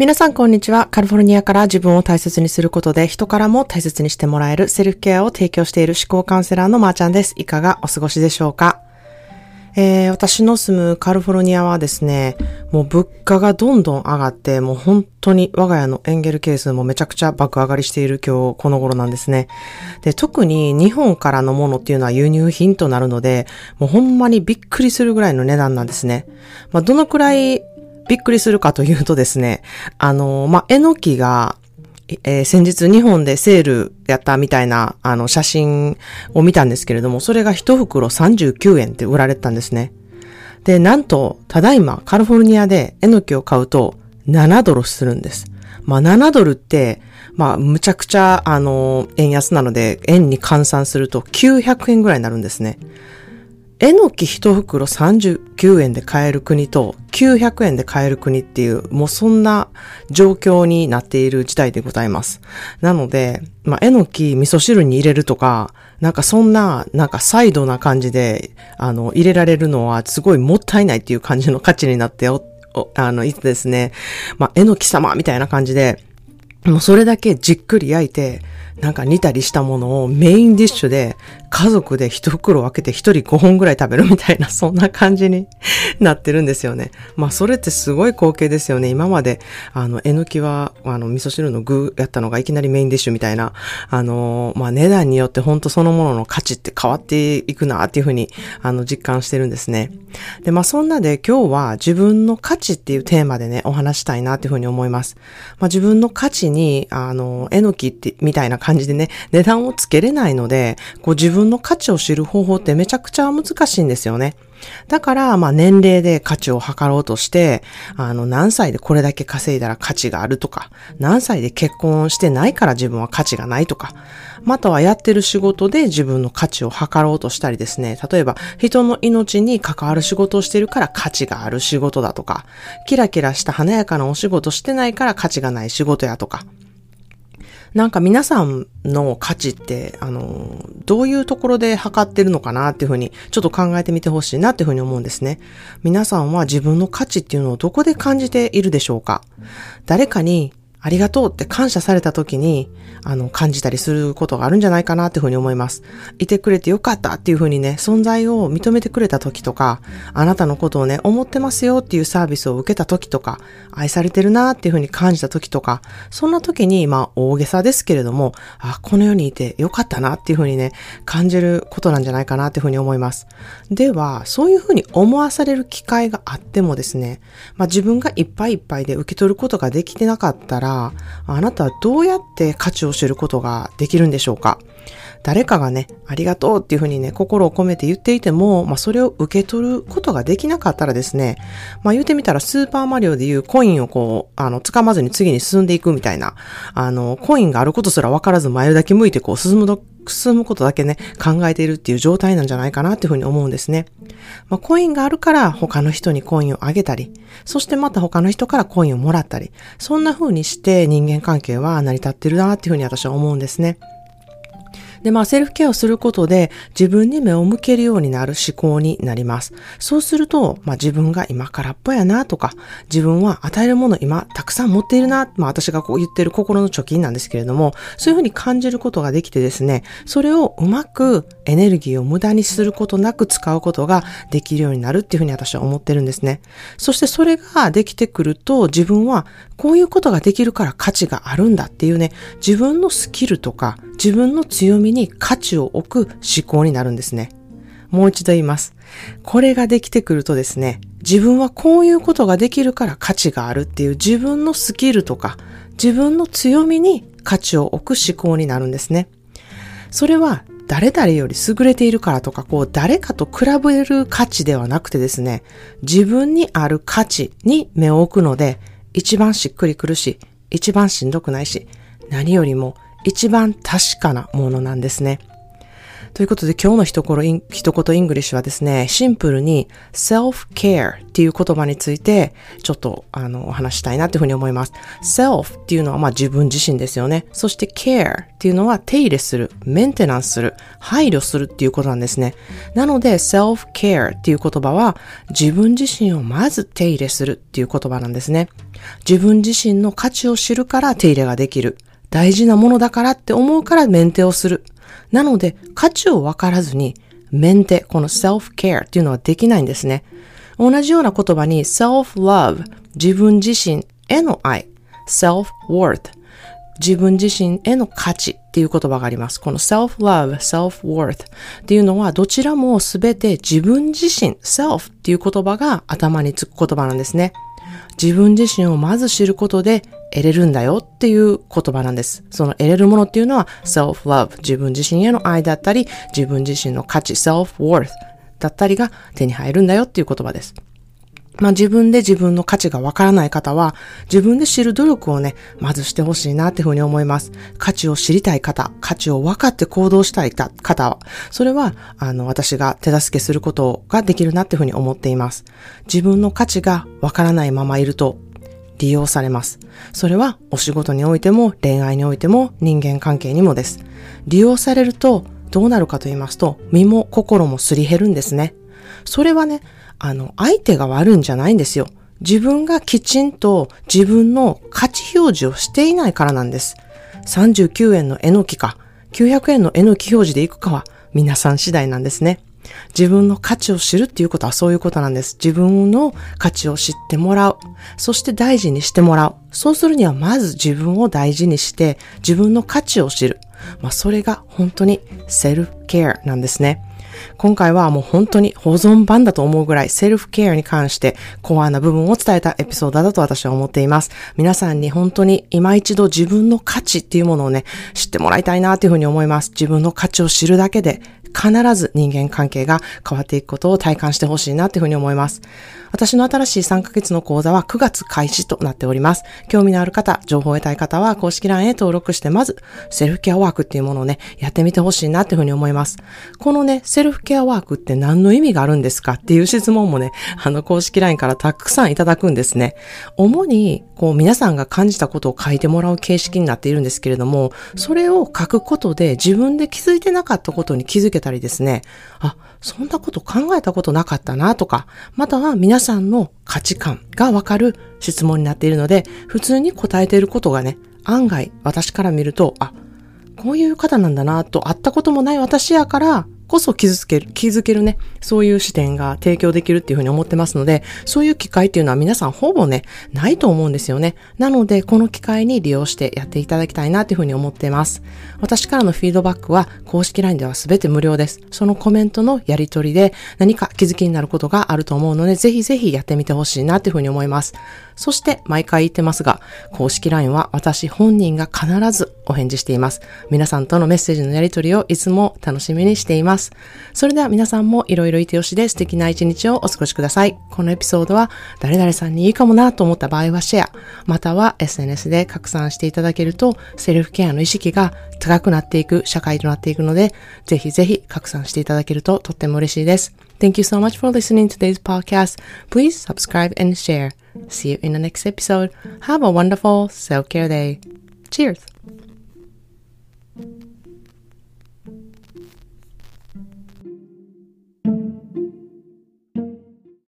皆さんこんにちは。カリフォルニアから自分を大切にすることで人からも大切にしてもらえるセルフケアを提供している思考カウンセラーのまーちゃんです。いかがお過ごしでしょうか？えー、私の住むカリフォルニアはですね、もう物価がどんどん上がって、もう本当に我が家のエンゲル係数もめちゃくちゃ爆上がりしている今日この頃なんですね。で、特に日本からのものっていうのは輸入品となるので、もうほんまにびっくりするぐらいの値段なんですね。まあ、どのくらいびっくりするかというとですね、あの、まあ、えのきが、えー、先日日本でセールやったみたいな、あの、写真を見たんですけれども、それが一袋39円って売られてたんですね。で、なんと、ただいまカリフォルニアでえのきを買うと7ドルするんです。まあ、7ドルって、まあ、むちゃくちゃ、あの、円安なので、円に換算すると900円ぐらいになるんですね。えのき一袋39円で買える国と900円で買える国っていう、もうそんな状況になっている事態でございます。なので、まあ、えのき味噌汁に入れるとか、なんかそんな、なんかサイドな感じで、あの、入れられるのはすごいもったいないっていう感じの価値になってお、あの、いつですね、まあ、えのき様みたいな感じで、もうそれだけじっくり焼いて、なんか煮たりしたものをメインディッシュで家族で一袋分けて一人5本ぐらい食べるみたいな、そんな感じになってるんですよね。まあそれってすごい光景ですよね。今まで、あの、えのきは、あの、味噌汁の具やったのがいきなりメインディッシュみたいな、あの、まあ値段によって本当そのものの価値って変わっていくなっていうふうに、あの、実感してるんですね。で、まあそんなで今日は自分の価値っていうテーマでね、お話したいなっていうふうに思います。まあ自分の価値に、あの、えのきって、みたいな感じでね、値段をつけれないので、こう自分の価値を知る方法ってめちゃくちゃ難しいんですよね。だから、まあ年齢で価値を測ろうとして、あの、何歳でこれだけ稼いだら価値があるとか、何歳で結婚してないから自分は価値がないとか、またはやってる仕事で自分の価値を測ろうとしたりですね、例えば人の命に関わる仕事をしてるから価値がある仕事だとか、キラキラした華やかなお仕事してないから価値がない仕事やとか、なんか皆さんの価値って、あの、どういうところで測ってるのかなっていうふうに、ちょっと考えてみてほしいなっていうふうに思うんですね。皆さんは自分の価値っていうのをどこで感じているでしょうか。誰かにありがとうって感謝された時に、あの、感じたりすることがあるんじゃないかなっていうふうに思います。いてくれてよかったっていうふうにね、存在を認めてくれた時とか、あなたのことをね、思ってますよっていうサービスを受けた時とか、愛されてるなっていうふうに感じた時とか、そんな時に、まあ、大げさですけれども、あ、この世にいてよかったなっていうふうにね、感じることなんじゃないかなっていうふうに思います。では、そういうふうに思わされる機会があってもですね、まあ、自分がいっぱいいっぱいで受け取ることができてなかったら、ら、あなたはどうやって価値を知ることができるんでしょうか？誰かがね、ありがとうっていうふうにね、心を込めて言っていても、まあそれを受け取ることができなかったらですね、まあ言うてみたらスーパーマリオでいうコインをこう、あの、掴まずに次に進んでいくみたいな、あの、コインがあることすら分からず前だけ向いてこう進む進むことだけね、考えているっていう状態なんじゃないかなっていうふうに思うんですね。まあコインがあるから他の人にコインをあげたり、そしてまた他の人からコインをもらったり、そんな風にして人間関係は成り立ってるなっていうふうに私は思うんですね。で、まあ、セルフケアをすることで自分に目を向けるようになる思考になります。そうすると、まあ、自分が今空っぽやなとか、自分は与えるもの今たくさん持っているな、まあ、私がこう言ってる心の貯金なんですけれども、そういうふうに感じることができてですね、それをうまくエネルギーを無駄にすることなく使うことができるようになるっていうふうに私は思ってるんですね。そしてそれができてくると、自分はこういうことができるから価値があるんだっていうね、自分のスキルとか、自分の強みに価値を置く思考になるんですね。もう一度言います。これができてくるとですね、自分はこういうことができるから価値があるっていう自分のスキルとか、自分の強みに価値を置く思考になるんですね。それは誰々より優れているからとか、こう誰かと比べる価値ではなくてですね、自分にある価値に目を置くので、一番しっくりくるし、一番しんどくないし、何よりも一番確かなものなんですね。ということで今日の一言 English はですね、シンプルに self-care っていう言葉についてちょっとあのお話したいなっていうふうに思います。self っていうのはまあ自分自身ですよね。そして care っていうのは手入れする、メンテナンスする、配慮するっていうことなんですね。なので self-care っていう言葉は自分自身をまず手入れするっていう言葉なんですね。自分自身の価値を知るから手入れができる。大事なものだからって思うからメンテをする。なので、価値を分からずに、メンテ、この self-care っていうのはできないんですね。同じような言葉に self-love、自分自身への愛、self-worth、自分自身への価値っていう言葉があります。この self-love, self-worth っていうのはどちらもすべて自分自身、self っていう言葉が頭につく言葉なんですね。自分自身をまず知ることで得れるんだよっていう言葉なんです。その得れるものっていうのは self-love、自分自身への愛だったり、自分自身の価値、self-worth だったりが手に入るんだよっていう言葉です。まあ自分で自分の価値がわからない方は、自分で知る努力をね、まずしてほしいなっていうふうに思います。価値を知りたい方、価値を分かって行動したい方は、それは、あの、私が手助けすることができるなっていうふうに思っています。自分の価値がわからないままいると、利用されます。それはお仕事においても恋愛においても人間関係にもです。利用されるとどうなるかと言いますと身も心もすり減るんですね。それはね、あの、相手が悪いんじゃないんですよ。自分がきちんと自分の価値表示をしていないからなんです。39円のえのきか、900円のえのき表示でいくかは皆さん次第なんですね。自分の価値を知るっていうことはそういうことなんです。自分の価値を知ってもらう。そして大事にしてもらう。そうするにはまず自分を大事にして自分の価値を知る。まあそれが本当にセルフケアなんですね。今回はもう本当に保存版だと思うぐらいセルフケアに関してコアな部分を伝えたエピソードだと私は思っています。皆さんに本当に今一度自分の価値っていうものをね、知ってもらいたいなというふうに思います。自分の価値を知るだけで必ず人間関係が変わっていくことを体感してほしいなというふうに思います。私の新しい3ヶ月の講座は9月開始となっております。興味のある方、情報を得たい方は公式 LINE へ登録して、まずセルフケアワークっていうものをね、やってみてほしいなというふうに思います。このね、セルフケアワークって何の意味があるんですかっていう質問もね、あの公式 LINE からたくさんいただくんですね。主に、こう皆さんが感じたことを書いてもらう形式になっているんですけれども、それを書くことで自分で気づいてなかったことに気づけたりですね、あ、そんなこと考えたことなかったなとか、または皆さんの価値観がわかる質問になっているので、普通に答えていることがね、案外私から見ると、あ、こういう方なんだなと会ったこともない私やからこそ気づける、気づけるね、そういう視点が提供できるっていうふうに思ってますので、そういう機会っていうのは皆さんほぼね、ないと思うんですよね。なので、この機会に利用してやっていただきたいなっていうふうに思っています。私からのフィードバックは公式 LINE では全て無料です。そのコメントのやり取りで何か気づきになることがあると思うので、ぜひぜひやってみてほしいなっていうふうに思います。そして毎回言ってますが、公式 LINE は私本人が必ずお返事しています。皆さんとのメッセージのやり取りをいつも楽しみにしています。それでは皆さんもいろいろいてよしで素敵な一日をお過ごしください。このエピソードは誰々さんにいいかもなと思った場合はシェア、または SNS で拡散していただけるとセルフケアの意識が高くなっていく社会となっていくので、ぜひぜひ拡散していただけるととっても嬉しいです。Thank you so much for listening to today's podcast. Please subscribe and share. See you in the next episode. Have a wonderful self care day. Cheers.